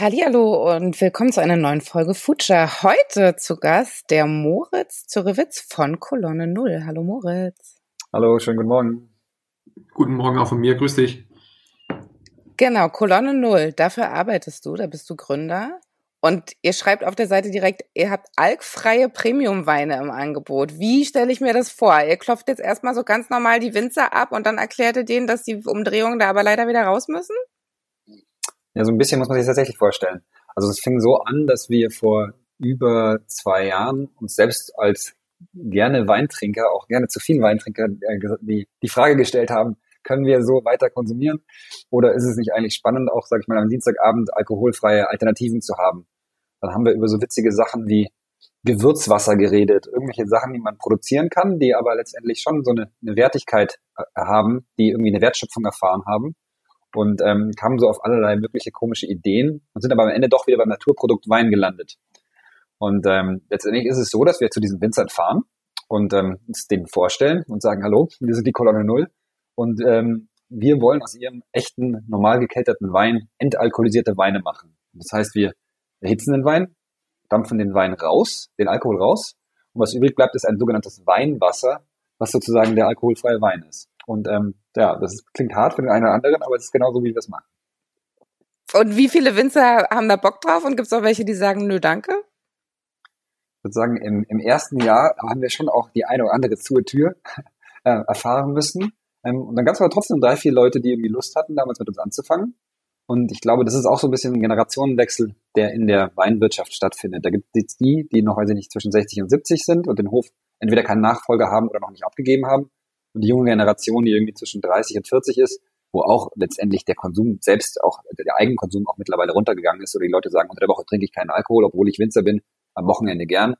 Hallo und willkommen zu einer neuen Folge Future. Heute zu Gast der Moritz Zürewitz von Kolonne Null. Hallo Moritz. Hallo, schönen guten Morgen. Guten Morgen auch von mir, grüß dich. Genau, Kolonne Null, dafür arbeitest du, da bist du Gründer. Und ihr schreibt auf der Seite direkt, ihr habt alkfreie Premium-Weine im Angebot. Wie stelle ich mir das vor? Ihr klopft jetzt erstmal so ganz normal die Winzer ab und dann erklärt ihr denen, dass die Umdrehungen da aber leider wieder raus müssen? Ja, so ein bisschen muss man sich tatsächlich vorstellen. Also es fing so an, dass wir vor über zwei Jahren uns selbst als gerne Weintrinker, auch gerne zu vielen Weintrinker, äh, die, die Frage gestellt haben, können wir so weiter konsumieren? Oder ist es nicht eigentlich spannend, auch, sag ich mal, am Dienstagabend alkoholfreie Alternativen zu haben? Dann haben wir über so witzige Sachen wie Gewürzwasser geredet, irgendwelche Sachen, die man produzieren kann, die aber letztendlich schon so eine, eine Wertigkeit äh, haben, die irgendwie eine Wertschöpfung erfahren haben und ähm, kamen so auf allerlei mögliche komische Ideen und sind aber am Ende doch wieder beim Naturprodukt Wein gelandet. Und ähm, letztendlich ist es so, dass wir zu diesen Winzern fahren und ähm, uns denen vorstellen und sagen, hallo, wir sind die Kolonne Null und ähm, wir wollen aus ihrem echten, normal gekelterten Wein entalkoholisierte Weine machen. Das heißt, wir erhitzen den Wein, dampfen den Wein raus, den Alkohol raus. Und was übrig bleibt, ist ein sogenanntes Weinwasser, was sozusagen der alkoholfreie Wein ist. Und ähm, ja, das klingt hart für den einen oder anderen, aber es ist genauso, wie wir es machen. Und wie viele Winzer haben da Bock drauf? Und gibt es auch welche, die sagen, nö, danke? Ich würde sagen, im, im ersten Jahr haben wir schon auch die eine oder andere zur Tür äh, erfahren müssen. Ähm, und dann gab es aber trotzdem drei, vier Leute, die irgendwie Lust hatten, damals mit uns anzufangen. Und ich glaube, das ist auch so ein bisschen ein Generationenwechsel, der in der Weinwirtschaft stattfindet. Da gibt es die, die noch, weiß ich nicht, zwischen 60 und 70 sind und den Hof entweder keinen Nachfolger haben oder noch nicht abgegeben haben. Und die junge Generation, die irgendwie zwischen 30 und 40 ist, wo auch letztendlich der Konsum selbst, auch der Eigenkonsum auch mittlerweile runtergegangen ist. Oder die Leute sagen, unter der Woche trinke ich keinen Alkohol, obwohl ich Winzer bin, am Wochenende gern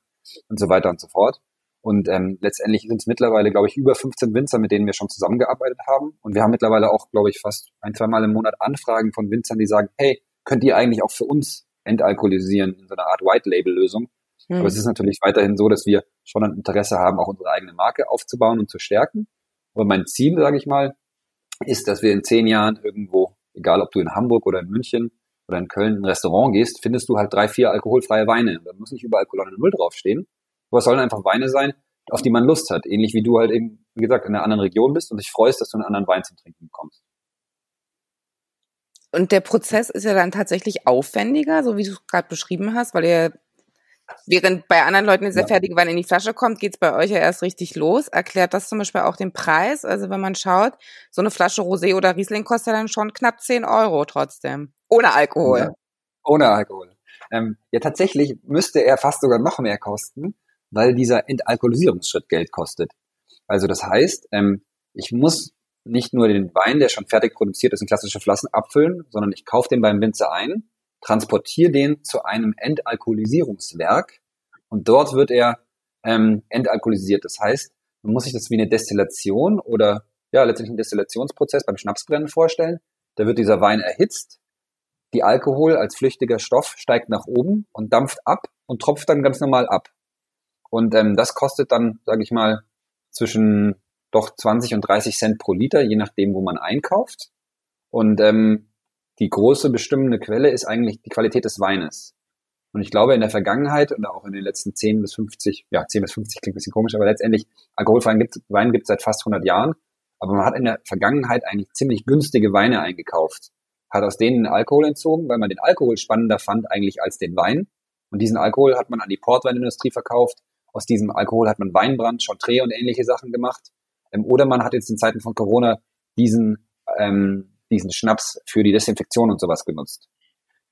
und so weiter und so fort. Und ähm, letztendlich sind es mittlerweile, glaube ich, über 15 Winzer, mit denen wir schon zusammengearbeitet haben. Und wir haben mittlerweile auch, glaube ich, fast ein, zwei Mal im Monat Anfragen von Winzern, die sagen, hey, könnt ihr eigentlich auch für uns entalkoholisieren in so einer Art White-Label-Lösung? Mhm. Aber es ist natürlich weiterhin so, dass wir schon ein Interesse haben, auch unsere eigene Marke aufzubauen und zu stärken. Aber mein Ziel, sage ich mal, ist, dass wir in zehn Jahren irgendwo, egal ob du in Hamburg oder in München oder in Köln in ein Restaurant gehst, findest du halt drei, vier alkoholfreie Weine. Da muss nicht überall Kolonne Null draufstehen, aber es sollen einfach Weine sein, auf die man Lust hat. Ähnlich wie du halt eben, wie gesagt, in einer anderen Region bist und dich freust, dass du einen anderen Wein zum Trinken bekommst. Und der Prozess ist ja dann tatsächlich aufwendiger, so wie du es gerade beschrieben hast, weil ihr, während bei anderen Leuten dieser ja. fertige Wein in die Flasche kommt, geht es bei euch ja erst richtig los. Erklärt das zum Beispiel auch den Preis? Also wenn man schaut, so eine Flasche Rosé oder Riesling kostet dann schon knapp 10 Euro trotzdem. Ohne Alkohol. Ja. Ohne Alkohol. Ähm, ja, tatsächlich müsste er fast sogar noch mehr kosten, weil dieser Entalkoholisierungsschritt Geld kostet. Also das heißt, ähm, ich muss nicht nur den Wein, der schon fertig produziert ist, in klassische Flaschen abfüllen, sondern ich kaufe den beim Winzer ein, transportiere den zu einem Entalkoholisierungswerk und dort wird er ähm, entalkoholisiert. Das heißt, man muss sich das wie eine Destillation oder ja letztendlich einen Destillationsprozess beim Schnapsbrennen vorstellen. Da wird dieser Wein erhitzt, die Alkohol als flüchtiger Stoff steigt nach oben und dampft ab und tropft dann ganz normal ab. Und ähm, das kostet dann, sage ich mal, zwischen doch 20 und 30 Cent pro Liter, je nachdem, wo man einkauft. Und ähm, die große bestimmende Quelle ist eigentlich die Qualität des Weines. Und ich glaube, in der Vergangenheit und auch in den letzten 10 bis 50, ja, 10 bis 50 klingt ein bisschen komisch, aber letztendlich, alkoholfreien gibt, Wein gibt es seit fast 100 Jahren. Aber man hat in der Vergangenheit eigentlich ziemlich günstige Weine eingekauft. Hat aus denen Alkohol entzogen, weil man den Alkohol spannender fand eigentlich als den Wein. Und diesen Alkohol hat man an die Portweinindustrie verkauft aus diesem Alkohol hat man Weinbrand, Chantre und ähnliche Sachen gemacht. Ähm, oder man hat jetzt in Zeiten von Corona diesen, ähm, diesen Schnaps für die Desinfektion und sowas genutzt.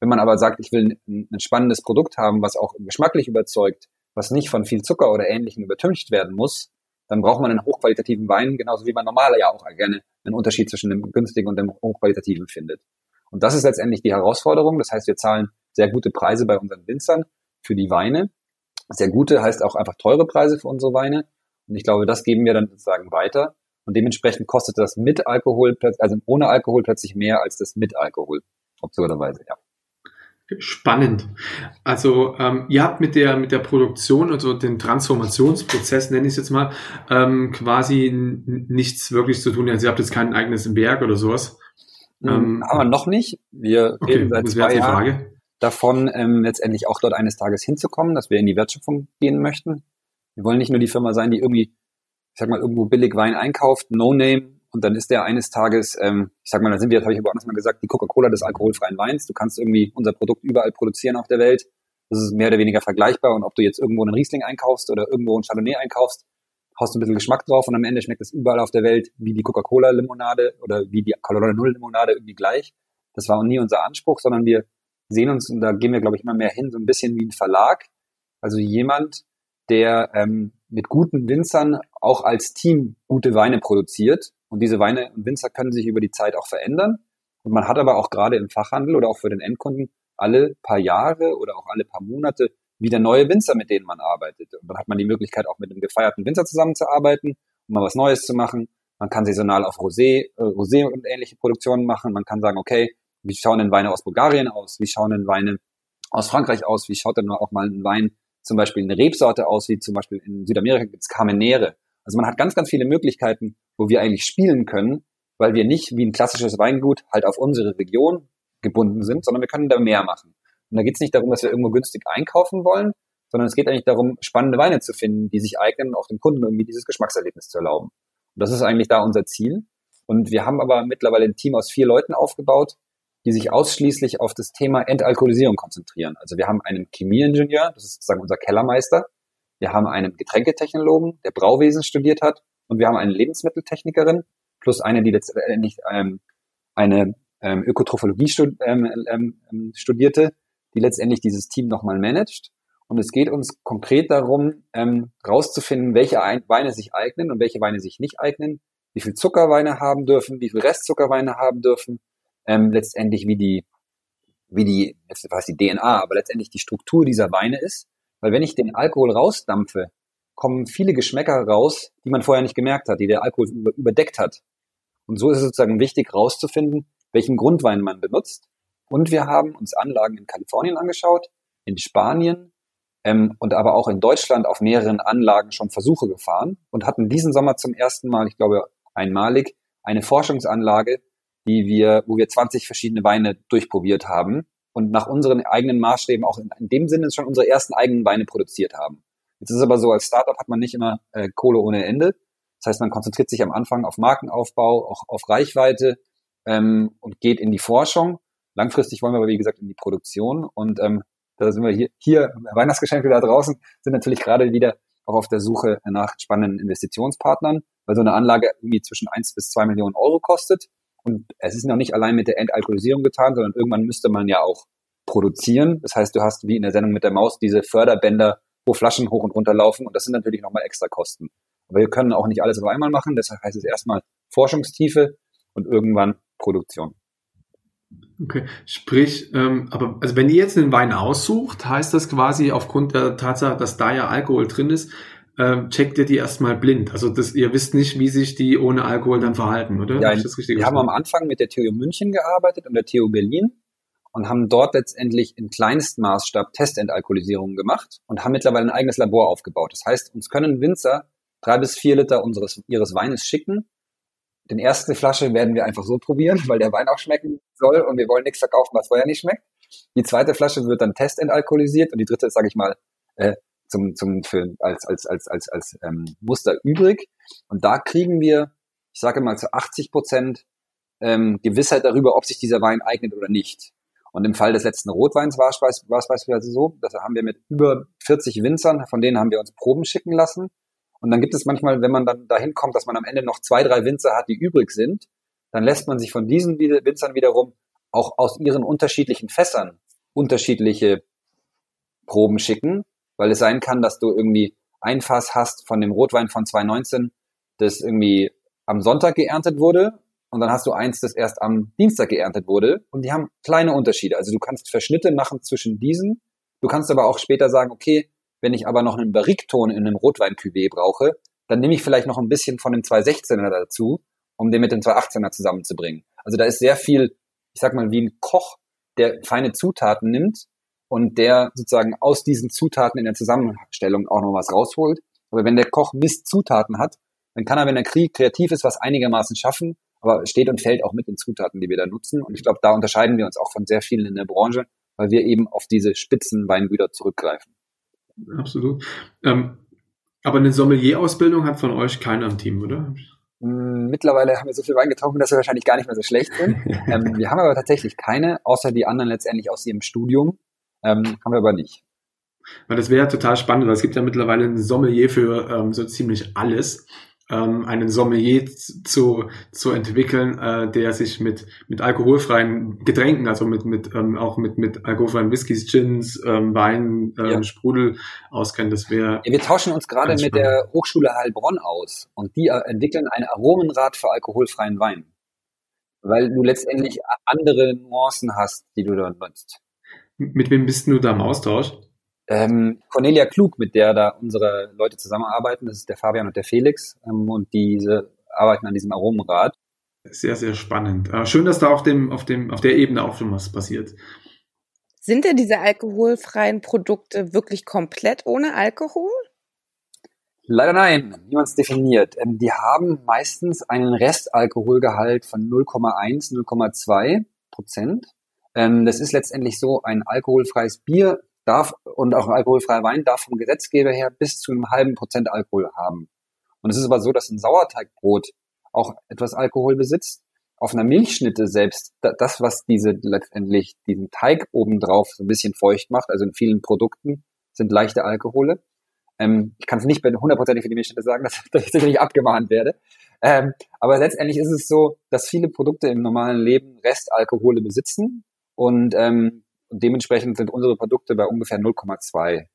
Wenn man aber sagt, ich will ein, spannendes Produkt haben, was auch geschmacklich überzeugt, was nicht von viel Zucker oder Ähnlichem übertüncht werden muss, dann braucht man einen hochqualitativen Wein, genauso wie man normaler ja auch gerne einen Unterschied zwischen dem günstigen und dem hochqualitativen findet. Und das ist letztendlich die Herausforderung. Das heißt, wir zahlen sehr gute Preise bei unseren Winzern für die Weine sehr gute heißt auch einfach teure Preise für unsere Weine. Und ich glaube, das geben wir dann sozusagen weiter. Und dementsprechend kostet das mit Alkohol, also ohne Alkohol plötzlich mehr als das mit Alkohol. Absurderweise, ja. Spannend. Also ähm, ihr habt mit der mit der Produktion, also den Transformationsprozess, nenne ich es jetzt mal, ähm, quasi nichts wirklich zu tun. Also ihr habt jetzt kein eigenes Werk oder sowas. Hm, ähm, haben wir noch nicht. Wir okay, reden seit zwei Jahren davon, ähm, letztendlich auch dort eines Tages hinzukommen, dass wir in die Wertschöpfung gehen möchten. Wir wollen nicht nur die Firma sein, die irgendwie, ich sag mal, irgendwo billig Wein einkauft, No Name, und dann ist der eines Tages, ähm, ich sag mal, da sind wir, das habe ich woanders mal gesagt, die Coca-Cola des alkoholfreien Weins. Du kannst irgendwie unser Produkt überall produzieren auf der Welt. Das ist mehr oder weniger vergleichbar. Und ob du jetzt irgendwo einen Riesling einkaufst oder irgendwo einen Chardonnay einkaufst, haust du ein bisschen Geschmack drauf und am Ende schmeckt es überall auf der Welt wie die Coca-Cola-Limonade oder wie die Colorado Null-Limonade irgendwie gleich. Das war nie unser Anspruch, sondern wir sehen uns, und da gehen wir, glaube ich, immer mehr hin, so ein bisschen wie ein Verlag. Also jemand, der ähm, mit guten Winzern auch als Team gute Weine produziert. Und diese Weine und Winzer können sich über die Zeit auch verändern. Und man hat aber auch gerade im Fachhandel oder auch für den Endkunden alle paar Jahre oder auch alle paar Monate wieder neue Winzer, mit denen man arbeitet. Und dann hat man die Möglichkeit, auch mit einem gefeierten Winzer zusammenzuarbeiten, um mal was Neues zu machen. Man kann saisonal auf Rosé, äh, Rosé und ähnliche Produktionen machen. Man kann sagen, okay, wie schauen denn Weine aus Bulgarien aus? Wie schauen denn Weine aus Frankreich aus? Wie schaut denn auch mal ein Wein zum Beispiel eine Rebsorte aus, wie zum Beispiel in Südamerika gibt es Carmenere. Also man hat ganz, ganz viele Möglichkeiten, wo wir eigentlich spielen können, weil wir nicht wie ein klassisches Weingut halt auf unsere Region gebunden sind, sondern wir können da mehr machen. Und da geht es nicht darum, dass wir irgendwo günstig einkaufen wollen, sondern es geht eigentlich darum, spannende Weine zu finden, die sich eignen, auch dem Kunden irgendwie dieses Geschmackserlebnis zu erlauben. Und das ist eigentlich da unser Ziel. Und wir haben aber mittlerweile ein Team aus vier Leuten aufgebaut, die sich ausschließlich auf das Thema Entalkoholisierung konzentrieren. Also wir haben einen Chemieingenieur, das ist sozusagen unser Kellermeister. Wir haben einen Getränketechnologen, der Brauwesen studiert hat. Und wir haben eine Lebensmitteltechnikerin plus eine, die letztendlich ähm, eine ähm, Ökotrophologie stud ähm, ähm, ähm, studierte, die letztendlich dieses Team nochmal managt. Und es geht uns konkret darum, ähm, rauszufinden, welche Weine sich eignen und welche Weine sich nicht eignen, wie viel Zuckerweine haben dürfen, wie viel Restzuckerweine haben dürfen, ähm, letztendlich wie die, wie die, jetzt weiß die DNA, aber letztendlich die Struktur dieser Weine ist. Weil wenn ich den Alkohol rausdampfe, kommen viele Geschmäcker raus, die man vorher nicht gemerkt hat, die der Alkohol überdeckt hat. Und so ist es sozusagen wichtig, rauszufinden, welchen Grundwein man benutzt. Und wir haben uns Anlagen in Kalifornien angeschaut, in Spanien ähm, und aber auch in Deutschland auf mehreren Anlagen schon Versuche gefahren und hatten diesen Sommer zum ersten Mal, ich glaube einmalig, eine Forschungsanlage, die wir, wo wir 20 verschiedene Weine durchprobiert haben und nach unseren eigenen Maßstäben auch in, in dem Sinne schon unsere ersten eigenen Weine produziert haben. Jetzt ist es aber so, als Startup hat man nicht immer äh, Kohle ohne Ende. Das heißt, man konzentriert sich am Anfang auf Markenaufbau, auch auf Reichweite ähm, und geht in die Forschung. Langfristig wollen wir aber, wie gesagt, in die Produktion. Und ähm, da sind wir hier, hier Weihnachtsgeschenke da draußen, sind natürlich gerade wieder auch auf der Suche nach spannenden Investitionspartnern, weil so eine Anlage irgendwie zwischen eins bis zwei Millionen Euro kostet. Und es ist noch nicht allein mit der Entalkoholisierung getan, sondern irgendwann müsste man ja auch produzieren. Das heißt, du hast wie in der Sendung mit der Maus diese Förderbänder, wo Flaschen hoch und runter laufen und das sind natürlich nochmal extra Kosten. Aber wir können auch nicht alles auf einmal machen, deshalb heißt es erstmal Forschungstiefe und irgendwann Produktion. Okay, sprich, ähm, aber also wenn ihr jetzt einen Wein aussucht, heißt das quasi aufgrund der Tatsache, dass da ja Alkohol drin ist, ähm, checkt ihr die erstmal blind. Also das, ihr wisst nicht, wie sich die ohne Alkohol dann verhalten, oder? Ja, wir haben am Anfang mit der TU München gearbeitet und der TU Berlin und haben dort letztendlich in Kleinstmaßstab Testentalkoholisierung gemacht und haben mittlerweile ein eigenes Labor aufgebaut. Das heißt, uns können Winzer drei bis vier Liter unseres, ihres Weines schicken. Den erste Flasche werden wir einfach so probieren, weil der Wein auch schmecken soll und wir wollen nichts verkaufen, was vorher nicht schmeckt. Die zweite Flasche wird dann testentalkoholisiert und die dritte, sage ich mal, äh, zum, zum, für, als, als, als, als, als ähm, Muster übrig. Und da kriegen wir, ich sage mal, zu 80 Prozent ähm, Gewissheit darüber, ob sich dieser Wein eignet oder nicht. Und im Fall des letzten Rotweins war es, war es beispielsweise so, dass haben wir mit über 40 Winzern, von denen haben wir uns Proben schicken lassen. Und dann gibt es manchmal, wenn man dann dahin kommt, dass man am Ende noch zwei, drei Winzer hat, die übrig sind, dann lässt man sich von diesen Winzern wiederum auch aus ihren unterschiedlichen Fässern unterschiedliche Proben schicken, weil es sein kann, dass du irgendwie ein Fass hast von dem Rotwein von 2019, das irgendwie am Sonntag geerntet wurde und dann hast du eins, das erst am Dienstag geerntet wurde und die haben kleine Unterschiede. Also du kannst Verschnitte machen zwischen diesen. Du kannst aber auch später sagen, okay, Wenn ich aber noch einen Barrikton in einem Rotwein-Cuvée brauche, dann nehme ich vielleicht noch ein bisschen von dem 216er dazu, um den mit dem 218er zusammenzubringen. Also da ist sehr viel, ich sag mal, wie ein Koch, der feine Zutaten nimmt und der sozusagen aus diesen Zutaten in der Zusammenstellung auch noch was rausholt. Aber wenn der Koch Mist Zutaten hat, dann kann er, wenn er kreativ ist, was einigermaßen schaffen, aber steht und fällt auch mit den Zutaten, die wir da nutzen. Und ich glaube, da unterscheiden wir uns auch von sehr vielen in der Branche, weil wir eben auf diese spitzen Weingüter zurückgreifen. Absolut. Ähm, aber eine Sommelier-Ausbildung hat von euch keiner im Team, oder? Hm, mittlerweile haben wir so viel Wein getrunken, dass wir wahrscheinlich gar nicht mehr so schlecht sind. ähm, wir haben aber tatsächlich keine, außer die anderen letztendlich aus ihrem Studium. Ähm, haben wir aber nicht. Weil das wäre total spannend, weil es gibt ja mittlerweile ein Sommelier für ähm, so ziemlich alles ähm, einen Sommelier zu, zu entwickeln, äh, der sich mit, mit alkoholfreien Getränken, also mit, mit ähm, auch mit, mit alkoholfreien Whiskys, Gins, ähm, Wein, ähm, ja. Sprudel auskennt. Das wäre. Ja, wir tauschen uns gerade mit der Hochschule Heilbronn aus und die äh, entwickeln ein Aromenrad für alkoholfreien Wein. Weil du letztendlich andere Nuancen hast, die du dort nutzt. Mit wem bist du da im Austausch? Ähm, Cornelia Klug, mit der da unsere Leute zusammenarbeiten, das ist der Fabian und der Felix, ähm, und diese arbeiten an diesem Aromenrad. Sehr, sehr spannend. Äh, schön, dass da auf dem, auf dem, auf der Ebene auch schon was passiert. Sind denn diese alkoholfreien Produkte wirklich komplett ohne Alkohol? Leider nein, wie man es definiert. Ähm, die haben meistens einen Restalkoholgehalt von 0,1, 0,2 Prozent. Ähm, das ist letztendlich so, ein alkoholfreies Bier darf und auch ein alkoholfreier Wein darf vom Gesetzgeber her bis zu einem halben Prozent Alkohol haben. Und es ist aber so, dass ein Sauerteigbrot auch etwas Alkohol besitzt. Auf einer Milchschnitte selbst, das, was diese letztendlich diesen Teig obendrauf so ein bisschen feucht macht, also in vielen Produkten, sind leichte Alkohole. Ähm, ich kann es nicht hundertprozentig für die Milchschnitte sagen, dass, dass ich sicherlich abgemahnt werde. Ähm, aber letztendlich ist es so, dass viele Produkte im normalen Leben Restalkohole besitzen und ähm, dementsprechend sind unsere Produkte bei ungefähr 0,2.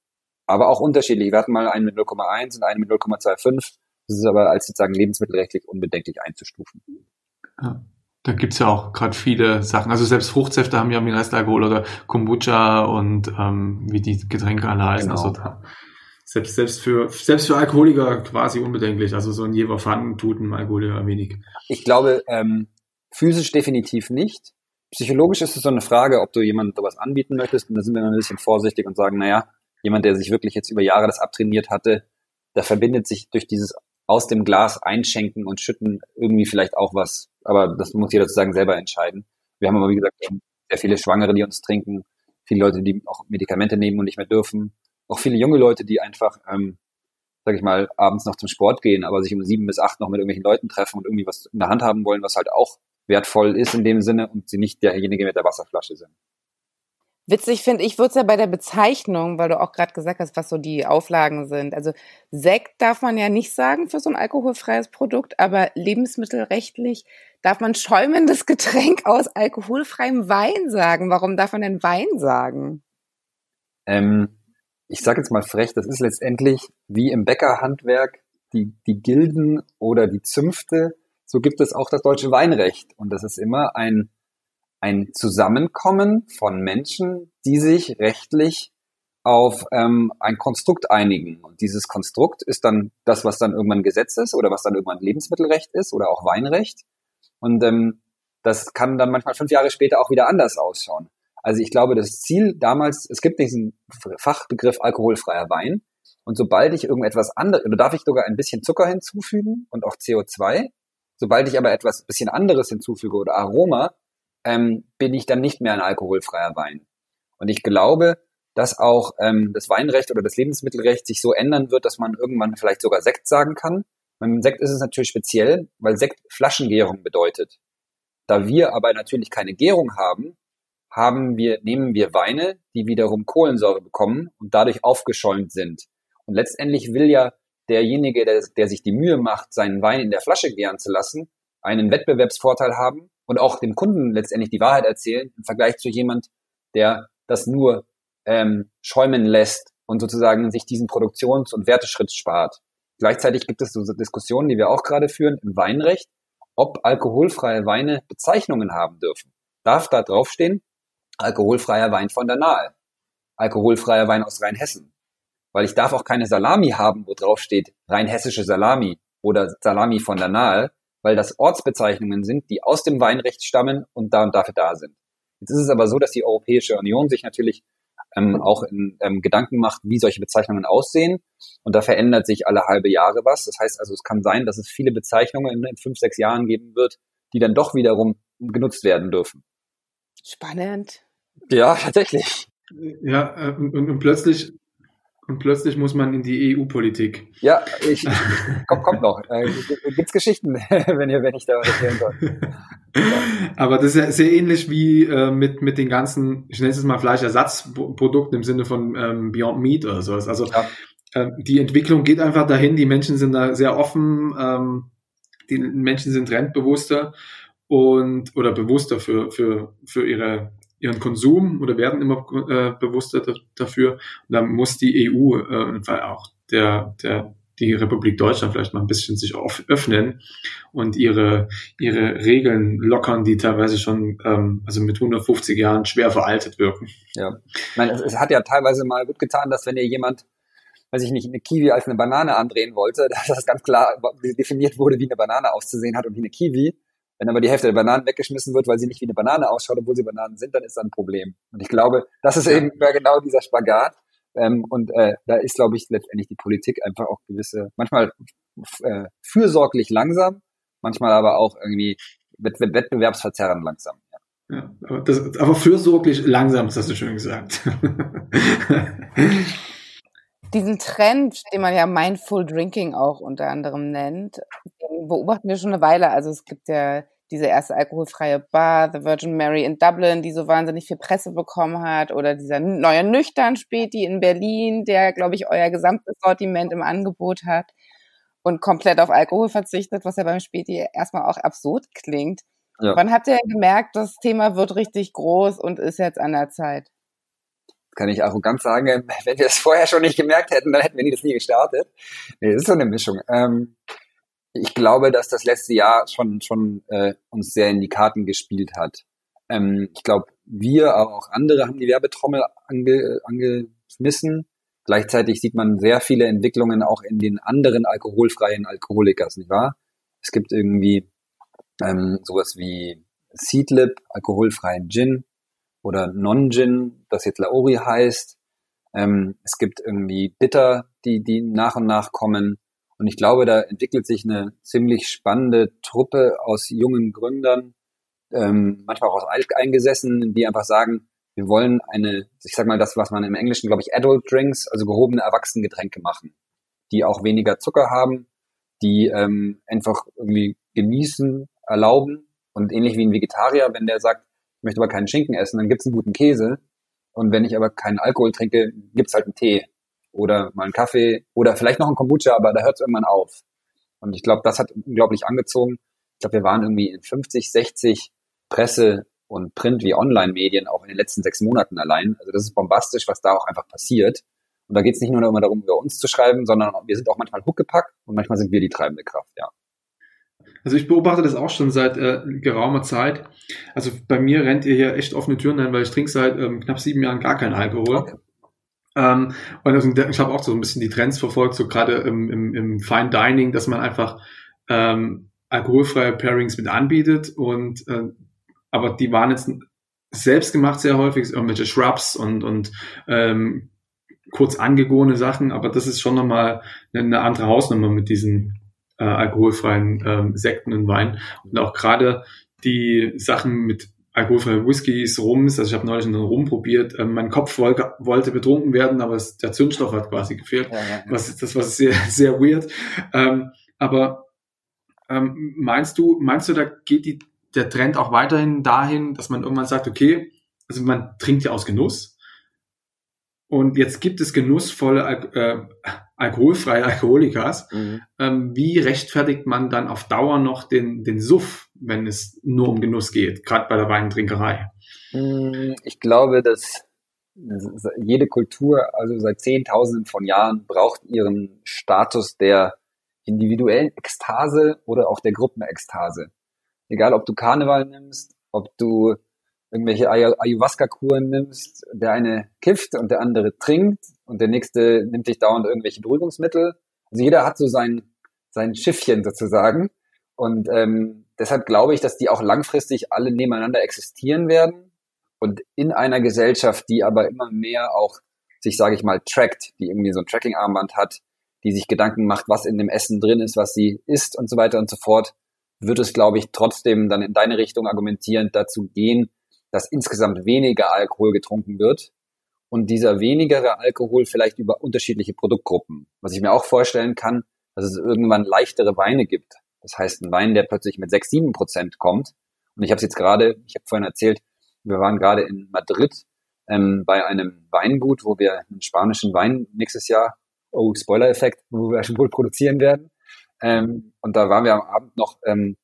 Aber auch unterschiedlich. Wir hatten mal einen mit 0,1 und einen mit 0,25. Das ist aber als sozusagen lebensmittelrechtlich unbedenklich einzustufen. Ja. Da gibt's ja auch gerade viele Sachen. Also selbst Fruchtsäfte haben ja Restalkohol oder Kombucha und ähm, wie die Getränke alle heißen. Genau. Also da, selbst, selbst, für, selbst für Alkoholiker quasi unbedenklich. Also so ein Jever tut einem Alkoholiker wenig. Ich glaube, ähm, physisch definitiv nicht psychologisch ist es so eine Frage, ob du jemandem sowas anbieten möchtest. Und da sind wir ein bisschen vorsichtig und sagen, naja, jemand, der sich wirklich jetzt über Jahre das abtrainiert hatte, da verbindet sich durch dieses aus dem Glas einschenken und schütten irgendwie vielleicht auch was. Aber das muss jeder sozusagen selber entscheiden. Wir haben aber, wie gesagt, sehr viele Schwangere, die uns trinken, viele Leute, die auch Medikamente nehmen und nicht mehr dürfen. Auch viele junge Leute, die einfach, ähm, sag ich mal, abends noch zum Sport gehen, aber sich um sieben bis acht noch mit irgendwelchen Leuten treffen und irgendwie was in der Hand haben wollen, was halt auch wertvoll ist in dem Sinne und sie nicht derjenige mit der Wasserflasche sind. Witzig finde ich, wird es ja bei der Bezeichnung, weil du auch gerade gesagt hast, was so die Auflagen sind. Also Sekt darf man ja nicht sagen für so ein alkoholfreies Produkt, aber lebensmittelrechtlich darf man schäumendes Getränk aus alkoholfreiem Wein sagen. Warum darf man denn Wein sagen? Ähm, ich sage jetzt mal frech, das ist letztendlich wie im Bäckerhandwerk die, die Gilden oder die Zünfte so gibt es auch das deutsche Weinrecht. Und das ist immer ein, ein Zusammenkommen von Menschen, die sich rechtlich auf ähm, ein Konstrukt einigen. Und dieses Konstrukt ist dann das, was dann irgendwann Gesetz ist oder was dann irgendwann Lebensmittelrecht ist oder auch Weinrecht. Und ähm, das kann dann manchmal fünf Jahre später auch wieder anders ausschauen. Also ich glaube, das Ziel damals, es gibt diesen Fachbegriff alkoholfreier Wein. Und sobald ich irgendetwas anderes, oder darf ich sogar ein bisschen Zucker hinzufügen und auch CO2, Sobald ich aber etwas bisschen anderes hinzufüge oder Aroma, ähm, bin ich dann nicht mehr ein alkoholfreier Wein. Und ich glaube, dass auch ähm, das Weinrecht oder das Lebensmittelrecht sich so ändern wird, dass man irgendwann vielleicht sogar Sekt sagen kann. Beim Sekt ist es natürlich speziell, weil Sekt Flaschengärung bedeutet. Da wir aber natürlich keine Gärung haben, haben wir, nehmen wir Weine, die wiederum Kohlensäure bekommen und dadurch aufgeschäumt sind. Und letztendlich will ja derjenige, der, der sich die Mühe macht, seinen Wein in der Flasche gären zu lassen, einen Wettbewerbsvorteil haben und auch dem Kunden letztendlich die Wahrheit erzählen im Vergleich zu jemand, der das nur ähm, schäumen lässt und sozusagen sich diesen Produktions- und Werteschritt spart. Gleichzeitig gibt es so Diskussionen, die wir auch gerade führen im Weinrecht, ob alkoholfreie Weine Bezeichnungen haben dürfen. Darf da draufstehen, alkoholfreier Wein von der Nahe, alkoholfreier Wein aus Rheinhessen, weil ich darf auch keine Salami haben, wo drauf steht rein hessische Salami oder Salami von der Nahe, weil das Ortsbezeichnungen sind, die aus dem Weinrecht stammen und da und dafür da sind. Jetzt ist es aber so, dass die Europäische Union sich natürlich ähm, auch in, ähm, Gedanken macht, wie solche Bezeichnungen aussehen. Und da verändert sich alle halbe Jahre was. Das heißt also, es kann sein, dass es viele Bezeichnungen in, in fünf, sechs Jahren geben wird, die dann doch wiederum genutzt werden dürfen. Spannend. Ja, tatsächlich. Ja, äh, und, und plötzlich und plötzlich muss man in die EU-Politik. Ja, ich, kommt, kommt noch. Äh, gibt's Geschichten, wenn ihr, wenn ich da was erzählen soll. Aber das ist ja sehr ähnlich wie äh, mit, mit den ganzen, ich nenne es mal Fleischersatzprodukten im Sinne von ähm, Beyond Meat oder sowas. Also ja. äh, die Entwicklung geht einfach dahin, die Menschen sind da sehr offen, ähm, die Menschen sind trendbewusster und oder bewusster für, für, für ihre ihren Konsum oder werden immer äh, bewusster dafür. Und dann muss die EU, äh, auch der, der, die Republik Deutschland vielleicht mal ein bisschen sich öffnen und ihre, ihre Regeln lockern, die teilweise schon, ähm, also mit 150 Jahren schwer veraltet wirken. Ja, ich meine, es, es hat ja teilweise mal gut getan, dass wenn ihr jemand weiß ich nicht, eine Kiwi als eine Banane andrehen wollte, dass das ganz klar definiert wurde, wie eine Banane auszusehen hat und wie eine Kiwi. Wenn aber die Hälfte der Bananen weggeschmissen wird, weil sie nicht wie eine Banane ausschaut, obwohl sie Bananen sind, dann ist das ein Problem. Und ich glaube, das ist eben genau dieser Spagat. Ähm, und äh, da ist, glaube ich, letztendlich die Politik einfach auch gewisse, manchmal äh, fürsorglich langsam, manchmal aber auch irgendwie wett wettbewerbsverzerrend langsam. Ja. ja aber, das, aber fürsorglich langsam, das hast du schön gesagt. Diesen Trend, den man ja Mindful Drinking auch unter anderem nennt, beobachten wir schon eine Weile. Also es gibt ja diese erste alkoholfreie Bar, The Virgin Mary in Dublin, die so wahnsinnig viel Presse bekommen hat, oder dieser neue nüchtern Späti in Berlin, der, glaube ich, euer gesamtes Sortiment im Angebot hat und komplett auf Alkohol verzichtet, was ja beim Späti erstmal auch absurd klingt. Ja. Wann habt ihr gemerkt, das Thema wird richtig groß und ist jetzt an der Zeit? Kann ich arrogant sagen, wenn wir es vorher schon nicht gemerkt hätten, dann hätten wir das nie gestartet. Nee, das ist so eine Mischung. Ähm, ich glaube, dass das letzte Jahr schon, schon äh, uns sehr in die Karten gespielt hat. Ähm, ich glaube, wir, aber auch andere haben die Werbetrommel ange, angeschmissen. Gleichzeitig sieht man sehr viele Entwicklungen auch in den anderen alkoholfreien Alkoholikers, nicht wahr? Es gibt irgendwie ähm, sowas wie Seedlip, alkoholfreien Gin oder Non-Gin, das jetzt Laori heißt. Ähm, es gibt irgendwie Bitter, die, die nach und nach kommen. Und ich glaube, da entwickelt sich eine ziemlich spannende Truppe aus jungen Gründern, ähm, manchmal auch aus Alteingesessenen, die einfach sagen, wir wollen eine, ich sag mal, das, was man im Englischen, glaube ich, Adult Drinks, also gehobene Erwachsenengetränke machen, die auch weniger Zucker haben, die ähm, einfach irgendwie genießen, erlauben. Und ähnlich wie ein Vegetarier, wenn der sagt, ich möchte aber keinen Schinken essen, dann gibt's einen guten Käse. Und wenn ich aber keinen Alkohol trinke, gibt's halt einen Tee oder mal einen Kaffee oder vielleicht noch ein Kombucha, aber da hört es irgendwann auf. Und ich glaube, das hat unglaublich angezogen. Ich glaube, wir waren irgendwie in 50, 60 Presse- und Print- wie Online-Medien auch in den letzten sechs Monaten allein. Also das ist bombastisch, was da auch einfach passiert. Und da geht es nicht nur immer darum, über uns zu schreiben, sondern wir sind auch manchmal huckgepackt und manchmal sind wir die treibende Kraft, ja. Also ich beobachte das auch schon seit äh, geraumer Zeit. Also bei mir rennt ihr hier echt offene Türen ein, weil ich trinke seit ähm, knapp sieben Jahren gar keinen Alkohol. Okay. Ähm, und also, ich habe auch so ein bisschen die Trends verfolgt, so gerade im, im, im Fine Dining, dass man einfach ähm, alkoholfreie Pairings mit anbietet und äh, aber die waren jetzt selbst gemacht sehr häufig, irgendwelche Shrubs und, und ähm, kurz angegorene Sachen, aber das ist schon nochmal eine andere Hausnummer mit diesen äh, alkoholfreien ähm, Sekten und Wein. Und auch gerade die Sachen mit alkoholfreie Whiskys, Rums. Also ich habe neulich einen Rum probiert. Ähm, mein Kopf wollte, wollte betrunken werden, aber es, der Zündstoff hat quasi gefehlt. Ja, ja. Was, das war sehr, sehr weird. Ähm, aber ähm, meinst du, meinst du, da geht die, der Trend auch weiterhin dahin, dass man irgendwann sagt, okay, also man trinkt ja aus Genuss. Und jetzt gibt es genussvolle Al äh, alkoholfreie Alkoholikers. Mhm. Ähm, wie rechtfertigt man dann auf Dauer noch den, den Suff, wenn es nur um Genuss geht, gerade bei der Weintrinkerei? Mm, ich glaube, dass jede Kultur, also seit Zehntausenden von Jahren, braucht ihren Status der individuellen Ekstase oder auch der Gruppenekstase. Egal, ob du Karneval nimmst, ob du irgendwelche Ayahuasca-Kuren nimmst, der eine kifft und der andere trinkt und der nächste nimmt sich dauernd irgendwelche Beruhigungsmittel. Also jeder hat so sein, sein Schiffchen sozusagen. Und ähm, deshalb glaube ich, dass die auch langfristig alle nebeneinander existieren werden und in einer Gesellschaft, die aber immer mehr auch sich, sage ich mal, trackt, die irgendwie so ein Tracking-Armband hat, die sich Gedanken macht, was in dem Essen drin ist, was sie isst und so weiter und so fort, wird es, glaube ich, trotzdem dann in deine Richtung argumentierend dazu gehen, dass insgesamt weniger Alkohol getrunken wird und dieser wenigere Alkohol vielleicht über unterschiedliche Produktgruppen. Was ich mir auch vorstellen kann, dass es irgendwann leichtere Weine gibt. Das heißt, ein Wein, der plötzlich mit 6, 7 Prozent kommt. Und ich habe es jetzt gerade, ich habe vorhin erzählt, wir waren gerade in Madrid ähm, bei einem Weingut, wo wir einen spanischen Wein nächstes Jahr, oh, Spoiler-Effekt, wo wir wohl produzieren werden. Ähm, und da waren wir am Abend noch, ähm,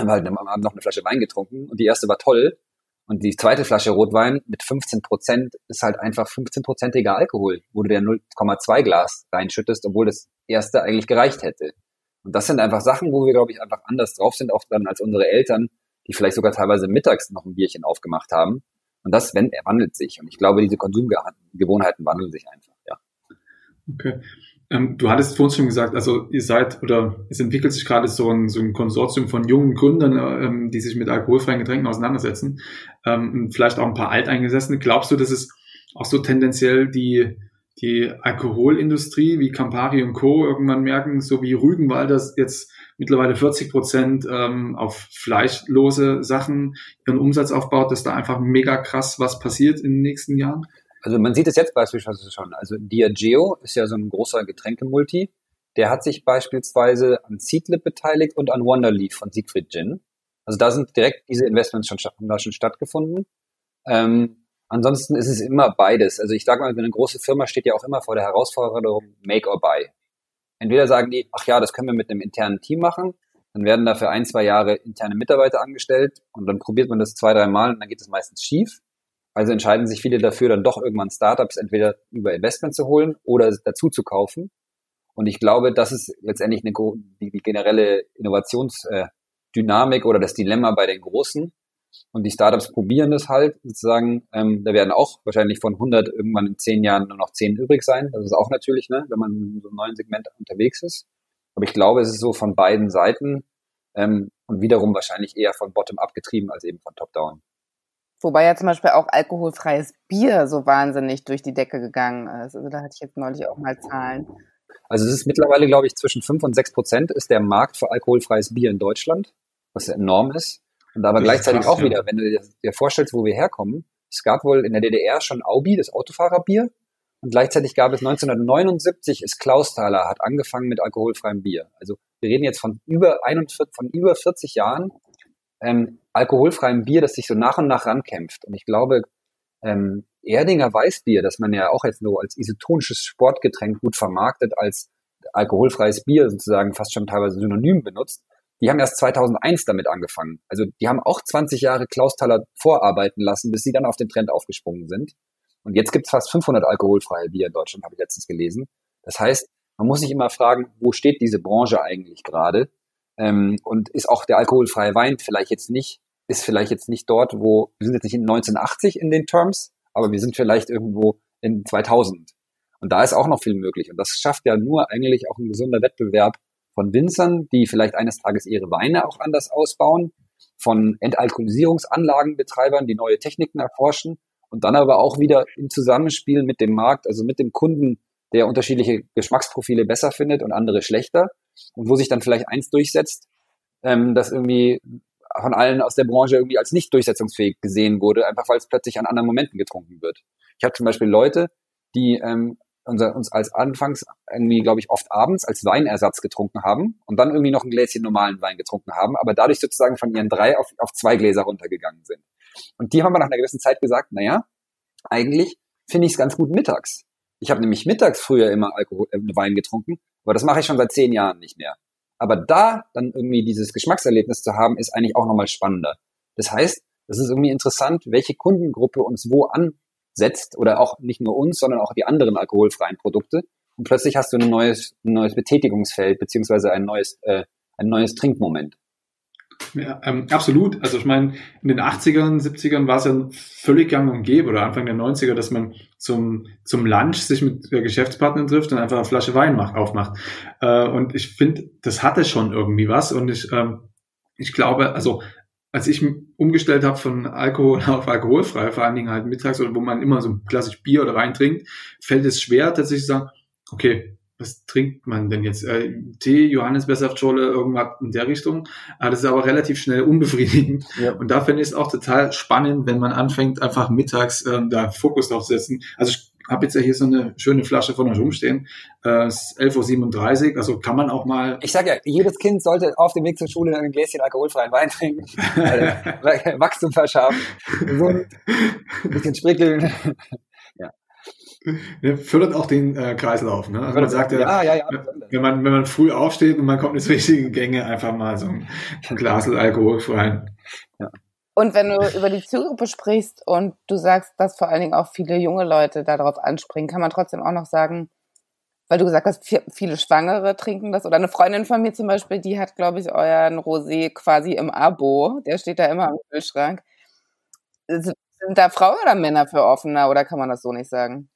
haben halt am Abend noch eine Flasche Wein getrunken und die erste war toll. Und die zweite Flasche Rotwein mit 15 Prozent ist halt einfach 15-prozentiger Alkohol, wo du dir 0,2 Glas reinschüttest, obwohl das erste eigentlich gereicht hätte. Und das sind einfach Sachen, wo wir, glaube ich, einfach anders drauf sind, auch dann als unsere Eltern, die vielleicht sogar teilweise mittags noch ein Bierchen aufgemacht haben. Und das wenn, wandelt sich. Und ich glaube, diese Konsumgewohnheiten wandeln sich einfach, ja. Okay. Ähm, du hattest vorhin schon gesagt, also ihr seid oder es entwickelt sich gerade so ein, so ein Konsortium von jungen Gründern, ähm, die sich mit alkoholfreien Getränken auseinandersetzen. Ähm, vielleicht auch ein paar Alteingesessene. Glaubst du, dass es auch so tendenziell die, die Alkoholindustrie wie Campari und Co. irgendwann merken, so wie Rügenwald das jetzt mittlerweile 40 Prozent ähm, auf fleischlose Sachen ihren Umsatz aufbaut, dass da einfach mega krass was passiert in den nächsten Jahren? Also man sieht es jetzt beispielsweise schon. Also Diageo ist ja so ein großer Getränkemulti. Der hat sich beispielsweise an Seedlip beteiligt und an Wonderleaf von Siegfried Gin. Also da sind direkt diese Investments schon, haben da schon stattgefunden. Ähm, ansonsten ist es immer beides. Also ich sage mal, eine große Firma steht ja auch immer vor der Herausforderung Make or Buy. Entweder sagen die, ach ja, das können wir mit einem internen Team machen, dann werden dafür ein, zwei Jahre interne Mitarbeiter angestellt und dann probiert man das zwei, drei Mal und dann geht es meistens schief. Also entscheiden sich viele dafür, dann doch irgendwann Startups entweder über Investment zu holen oder dazu zu kaufen. Und ich glaube, das ist letztendlich eine, die, generelle Innovationsdynamik oder das Dilemma bei den Großen. Und die Startups probieren das halt sozusagen. Ähm, da werden auch wahrscheinlich von 100 irgendwann in 10 Jahren nur noch 10 übrig sein. Das ist auch natürlich, ne, wenn man in so einem neuen Segment unterwegs ist. Aber ich glaube, es ist so von beiden Seiten ähm, und wiederum wahrscheinlich eher von Bottom-up getrieben als eben von Top-down. Wobei ja zum Beispiel auch alkoholfreies Bier so wahnsinnig durch die Decke gegangen ist. Also da hatte ich jetzt neulich auch mal Zahlen. Also es ist mittlerweile, glaube ich, zwischen 5 und 6 Prozent ist der Markt für alkoholfreies Bier in Deutschland, was enorm ist. Und aber gleichzeitig krass, auch ja. wieder, wenn du dir vorstellst, wo wir herkommen, es gab wohl in der DDR schon Aubi, das Autofahrerbier. Und gleichzeitig gab es 1979 ist Klausthaler, hat angefangen mit alkoholfreiem Bier. Also wir reden jetzt von über 41, von über 40 Jahren, ähm, alkoholfreiem Bier, das sich so nach und nach rankämpft. Und ich glaube, ähm, Erdinger Weißbier, das man ja auch jetzt so als isotonisches Sportgetränk gut vermarktet, als alkoholfreies Bier sozusagen fast schon teilweise synonym benutzt, die haben erst 2001 damit angefangen. Also die haben auch 20 Jahre Klausthaler vorarbeiten lassen, bis sie dann auf den Trend aufgesprungen sind. Und jetzt gibt's fast 500 alkoholfreie Bier in Deutschland, habe ich letztens gelesen. Das heißt, man muss sich immer fragen, wo steht diese Branche eigentlich gerade? Ähm, und ist auch der alkoholfreie Wein vielleicht jetzt nicht, ist vielleicht jetzt nicht dort, wo, wir sind jetzt nicht in 1980 in den Terms, aber wir sind vielleicht irgendwo in 2000. Und da ist auch noch viel möglich. Und das schafft ja nur eigentlich auch ein gesunder Wettbewerb von Winzern, die vielleicht eines Tages ihre Weine auch anders ausbauen, von Entalkoholisierungsanlagenbetreibern, die neue Techniken erforschen und dann aber auch wieder im Zusammenspiel mit dem Markt, also mit dem Kunden, der unterschiedliche Geschmacksprofile besser findet und andere schlechter und wo sich dann vielleicht eins durchsetzt, ähm, das irgendwie von allen aus der Branche irgendwie als nicht durchsetzungsfähig gesehen wurde, einfach weil es plötzlich an anderen Momenten getrunken wird. Ich habe zum Beispiel Leute, die ähm, unser, uns als anfangs irgendwie, glaube ich, oft abends als Weinersatz getrunken haben und dann irgendwie noch ein Gläschen normalen Wein getrunken haben, aber dadurch sozusagen von ihren drei auf, auf zwei Gläser runtergegangen sind. Und die haben wir nach einer gewissen Zeit gesagt, naja, eigentlich finde ich es ganz gut mittags. Ich habe nämlich mittags früher immer Alkohol, äh, Wein getrunken, aber das mache ich schon seit zehn Jahren nicht mehr. Aber da dann irgendwie dieses Geschmackserlebnis zu haben, ist eigentlich auch nochmal spannender. Das heißt, es ist irgendwie interessant, welche Kundengruppe uns wo ansetzt oder auch nicht nur uns, sondern auch die anderen alkoholfreien Produkte. Und plötzlich hast du ein neues, ein neues Betätigungsfeld beziehungsweise ein neues, äh, ein neues Trinkmoment. Ja, ähm, absolut. Also ich meine, in den 80ern, 70ern war es ja völlig gang und gäbe oder Anfang der 90er, dass man zum, zum Lunch sich mit Geschäftspartnern trifft und einfach eine Flasche Wein macht, aufmacht. Äh, und ich finde, das hatte schon irgendwie was. Und ich, ähm, ich glaube, also als ich umgestellt habe von Alkohol auf alkoholfrei, vor allen Dingen halt mittags oder wo man immer so klassisch Bier oder Wein trinkt, fällt es schwer, tatsächlich zu sagen, okay, was trinkt man denn jetzt? Äh, Tee, Johannisbeersaftschorle, irgendwas in der Richtung. Ah, das ist aber relativ schnell unbefriedigend. Ja. Und da finde ich es auch total spannend, wenn man anfängt, einfach mittags ähm, da Fokus drauf zu setzen. Also ich habe jetzt ja hier so eine schöne Flasche von euch rumstehen. Äh, es ist 11.37 Uhr, also kann man auch mal... Ich sage ja, jedes Kind sollte auf dem Weg zur Schule ein Gläschen alkoholfreien Wein trinken. Wachstum verschaffen, gesund, ein bisschen sprickeln. Ja, fördert auch den äh, Kreislauf. Ne? Also man sagt ja, ja, ja, wenn man wenn man früh aufsteht und man kommt ins richtige Gänge, einfach mal so ein Glas alkoholfrei. Ja. Und wenn du über die Zielgruppe sprichst und du sagst, dass vor allen Dingen auch viele junge Leute darauf anspringen, kann man trotzdem auch noch sagen, weil du gesagt hast, viele Schwangere trinken das. Oder eine Freundin von mir zum Beispiel, die hat, glaube ich, euren Rosé quasi im Abo. Der steht da immer im Kühlschrank. Sind da Frauen oder Männer für offener oder kann man das so nicht sagen?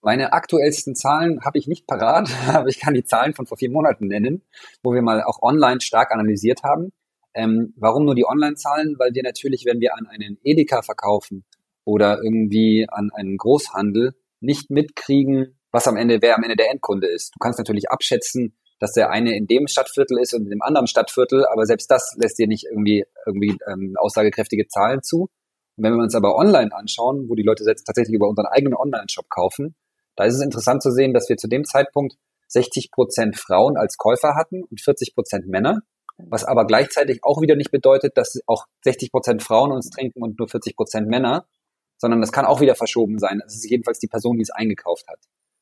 Meine aktuellsten Zahlen habe ich nicht parat, aber ich kann die Zahlen von vor vier Monaten nennen, wo wir mal auch online stark analysiert haben. Ähm, warum nur die Online-Zahlen? Weil wir natürlich, wenn wir an einen Edeka verkaufen oder irgendwie an einen Großhandel, nicht mitkriegen, was am Ende, wer am Ende der Endkunde ist. Du kannst natürlich abschätzen, dass der eine in dem Stadtviertel ist und in dem anderen Stadtviertel, aber selbst das lässt dir nicht irgendwie irgendwie ähm, aussagekräftige Zahlen zu. Und wenn wir uns aber online anschauen, wo die Leute jetzt tatsächlich über unseren eigenen Online-Shop kaufen, da ist es interessant zu sehen, dass wir zu dem Zeitpunkt 60 Prozent Frauen als Käufer hatten und 40 Prozent Männer, was aber gleichzeitig auch wieder nicht bedeutet, dass auch 60 Prozent Frauen uns trinken und nur 40 Prozent Männer, sondern das kann auch wieder verschoben sein. Es ist jedenfalls die Person, die es eingekauft hat.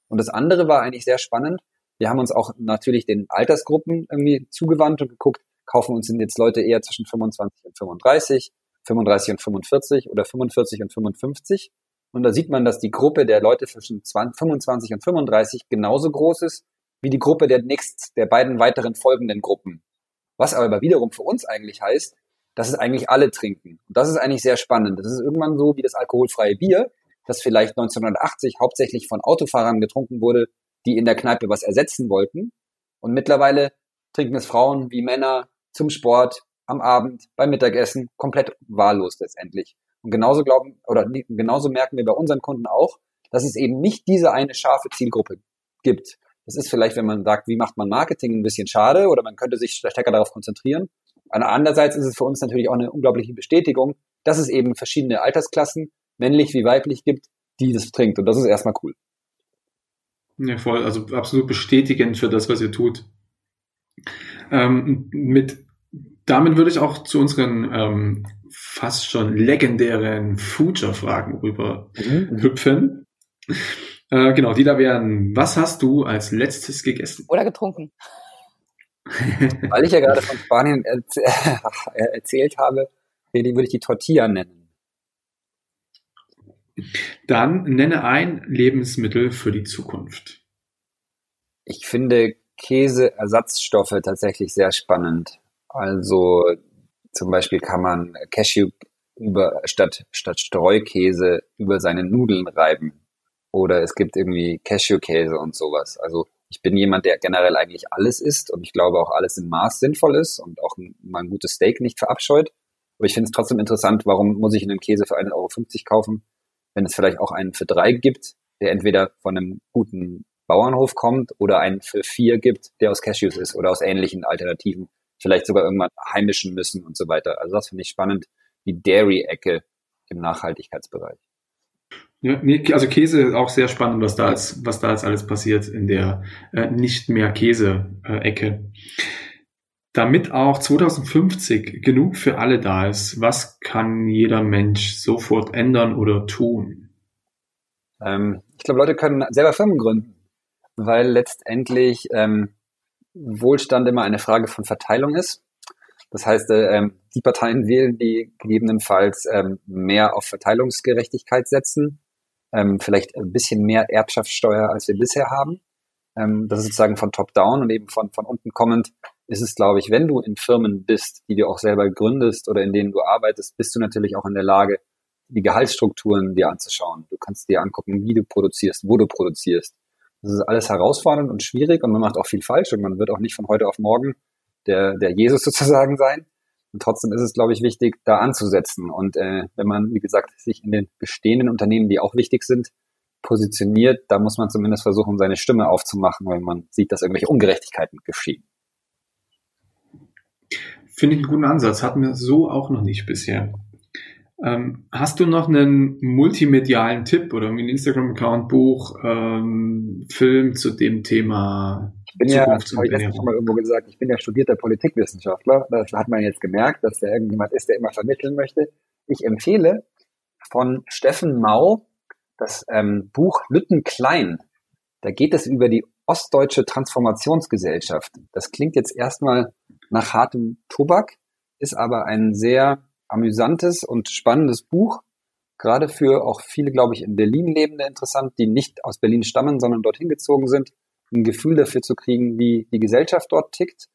Und das andere war eigentlich sehr spannend. Wir haben uns auch natürlich den Altersgruppen irgendwie zugewandt und geguckt, kaufen uns jetzt Leute eher zwischen 25 und 35, 35 und 45 oder 45 und 55. Und da sieht man, dass die Gruppe der Leute zwischen 20, 25 und 35 genauso groß ist wie die Gruppe der nächst, der beiden weiteren folgenden Gruppen. Was aber wiederum für uns eigentlich heißt, dass es eigentlich alle trinken. Und das ist eigentlich sehr spannend. Das ist irgendwann so wie das alkoholfreie Bier, das vielleicht 1980 hauptsächlich von Autofahrern getrunken wurde, die in der Kneipe was ersetzen wollten. Und mittlerweile trinken es Frauen wie Männer zum Sport, am Abend, beim Mittagessen, komplett wahllos letztendlich. Und genauso glauben, oder genauso merken wir bei unseren Kunden auch, dass es eben nicht diese eine scharfe Zielgruppe gibt. Das ist vielleicht, wenn man sagt, wie macht man Marketing, ein bisschen schade oder man könnte sich stärker darauf konzentrieren. Andererseits ist es für uns natürlich auch eine unglaubliche Bestätigung, dass es eben verschiedene Altersklassen, männlich wie weiblich gibt, die das trinkt. Und das ist erstmal cool. Ja, voll. Also absolut bestätigend für das, was ihr tut. Ähm, mit, damit würde ich auch zu unseren ähm, fast schon legendären Future-Fragen rüber mhm. hüpfen. Äh, genau, die da wären, was hast du als letztes gegessen? Oder getrunken. Weil ich ja gerade von Spanien erz erzählt habe, die würde ich die Tortilla nennen. Dann nenne ein Lebensmittel für die Zukunft. Ich finde Käseersatzstoffe tatsächlich sehr spannend. Also zum Beispiel kann man Cashew über, statt, statt Streukäse über seine Nudeln reiben. Oder es gibt irgendwie Cashewkäse und sowas. Also ich bin jemand, der generell eigentlich alles isst und ich glaube auch alles im Maß sinnvoll ist und auch mal ein gutes Steak nicht verabscheut. Aber ich finde es trotzdem interessant, warum muss ich einen Käse für 1,50 Euro kaufen, wenn es vielleicht auch einen für drei gibt, der entweder von einem guten Bauernhof kommt oder einen für vier gibt, der aus Cashews ist oder aus ähnlichen Alternativen vielleicht sogar irgendwann heimischen müssen und so weiter. Also das finde ich spannend, die Dairy-Ecke im Nachhaltigkeitsbereich. Also Käse ist auch sehr spannend, was da jetzt, was da jetzt alles passiert in der äh, nicht mehr Käse-Ecke. Damit auch 2050 genug für alle da ist, was kann jeder Mensch sofort ändern oder tun? Ähm, ich glaube, Leute können selber Firmen gründen, weil letztendlich ähm, Wohlstand immer eine Frage von Verteilung ist. Das heißt, äh, ähm, die Parteien wählen, die gegebenenfalls ähm, mehr auf Verteilungsgerechtigkeit setzen, ähm, vielleicht ein bisschen mehr Erbschaftssteuer, als wir bisher haben. Ähm, das ist sozusagen von top-down und eben von, von unten kommend ist es, glaube ich, wenn du in Firmen bist, die du auch selber gründest oder in denen du arbeitest, bist du natürlich auch in der Lage, die Gehaltsstrukturen dir anzuschauen. Du kannst dir angucken, wie du produzierst, wo du produzierst. Das ist alles herausfordernd und schwierig und man macht auch viel falsch und man wird auch nicht von heute auf morgen der, der Jesus sozusagen sein. Und trotzdem ist es, glaube ich, wichtig, da anzusetzen. Und äh, wenn man, wie gesagt, sich in den bestehenden Unternehmen, die auch wichtig sind, positioniert, da muss man zumindest versuchen, seine Stimme aufzumachen, wenn man sieht, dass irgendwelche Ungerechtigkeiten geschehen. Finde ich einen guten Ansatz. Hatten wir so auch noch nicht bisher. Ähm, hast du noch einen multimedialen Tipp oder ein Instagram-Account, Buch, ähm, Film zu dem Thema? Ich bin ja, habe ich letztens schon mal irgendwo gesagt, ich bin ja studierter Politikwissenschaftler. Das hat man jetzt gemerkt, dass da irgendjemand ist, der immer vermitteln möchte. Ich empfehle von Steffen Mau das ähm, Buch Lütten Klein. Da geht es über die Ostdeutsche Transformationsgesellschaft. Das klingt jetzt erstmal nach hartem Tobak, ist aber ein sehr amüsantes und spannendes Buch, gerade für auch viele, glaube ich, in Berlin Lebende interessant, die nicht aus Berlin stammen, sondern dorthin gezogen sind, ein Gefühl dafür zu kriegen, wie die Gesellschaft dort tickt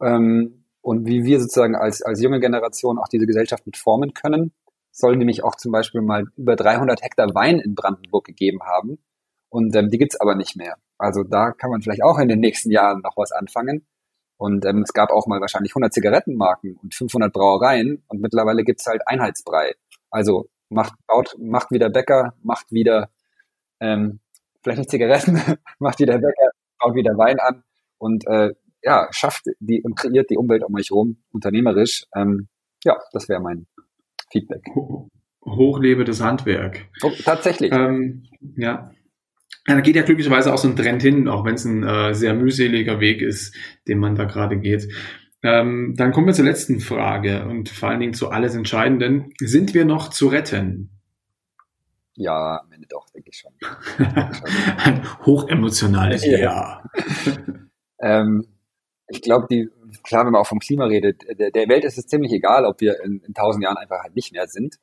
ähm, und wie wir sozusagen als, als junge Generation auch diese Gesellschaft mit formen können. Es soll nämlich auch zum Beispiel mal über 300 Hektar Wein in Brandenburg gegeben haben und ähm, die gibt's aber nicht mehr. Also da kann man vielleicht auch in den nächsten Jahren noch was anfangen. Und ähm, es gab auch mal wahrscheinlich 100 Zigarettenmarken und 500 Brauereien und mittlerweile gibt's halt Einheitsbrei. Also macht, baut, macht wieder Bäcker, macht wieder, ähm, vielleicht nicht Zigaretten, macht wieder Bäcker, baut wieder Wein an und äh, ja, schafft die und kreiert die Umwelt um euch rum, unternehmerisch. Ähm, ja, das wäre mein Feedback. Hochlebe das Handwerk. Oh, tatsächlich. Ähm, ja. Ja, da geht ja glücklicherweise auch so ein Trend hin, auch wenn es ein äh, sehr mühseliger Weg ist, den man da gerade geht. Ähm, dann kommen wir zur letzten Frage und vor allen Dingen zu alles Entscheidenden. Sind wir noch zu retten? Ja, am Ende doch, denke ich schon. ein hochemotionales Ja. ja. ähm, ich glaube, die, klar, wenn man auch vom Klima redet, der, der Welt ist es ziemlich egal, ob wir in, tausend Jahren einfach halt nicht mehr sind.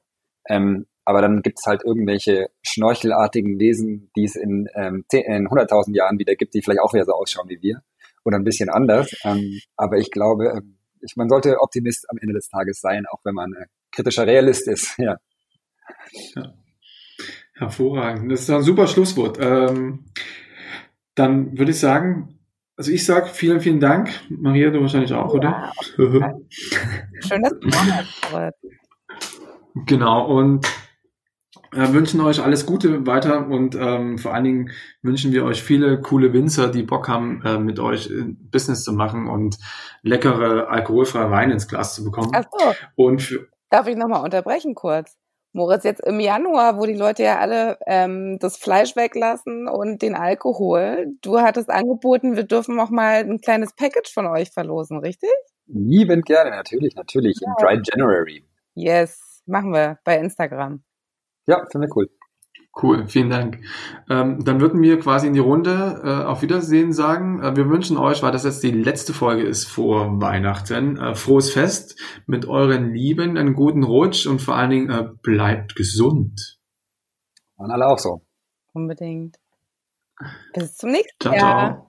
Ähm, aber dann gibt's halt irgendwelche schnorchelartigen Wesen, die es in, ähm, in 100.000 Jahren wieder gibt, die vielleicht auch wieder so ausschauen wie wir oder ein bisschen anders. Ähm, aber ich glaube, ähm, ich, man sollte Optimist am Ende des Tages sein, auch wenn man äh, kritischer Realist ist. Ja. ja. Hervorragend. Das ist ein super Schlusswort. Ähm, dann würde ich sagen, also ich sage vielen, vielen Dank. Maria, du wahrscheinlich auch, ja. oder? Schön, dass du da bist. Genau, und äh, wünschen euch alles Gute weiter und ähm, vor allen Dingen wünschen wir euch viele coole Winzer, die Bock haben, äh, mit euch äh, Business zu machen und leckere alkoholfreie Weine ins Glas zu bekommen. Ach so. Und Darf ich nochmal unterbrechen kurz? Moritz, jetzt im Januar, wo die Leute ja alle ähm, das Fleisch weglassen und den Alkohol, du hattest angeboten, wir dürfen noch mal ein kleines Package von euch verlosen, richtig? Liebend gerne, natürlich, natürlich, ja. im Dry January. Yes, machen wir bei Instagram. Ja, finde ich cool. Cool, vielen Dank. Ähm, dann würden wir quasi in die Runde äh, auf Wiedersehen sagen. Äh, wir wünschen euch, weil das jetzt die letzte Folge ist vor Weihnachten, äh, frohes Fest mit euren Lieben, einen guten Rutsch und vor allen Dingen äh, bleibt gesund. Und alle auch so. Unbedingt. Bis zum nächsten ciao, Jahr. Ciao.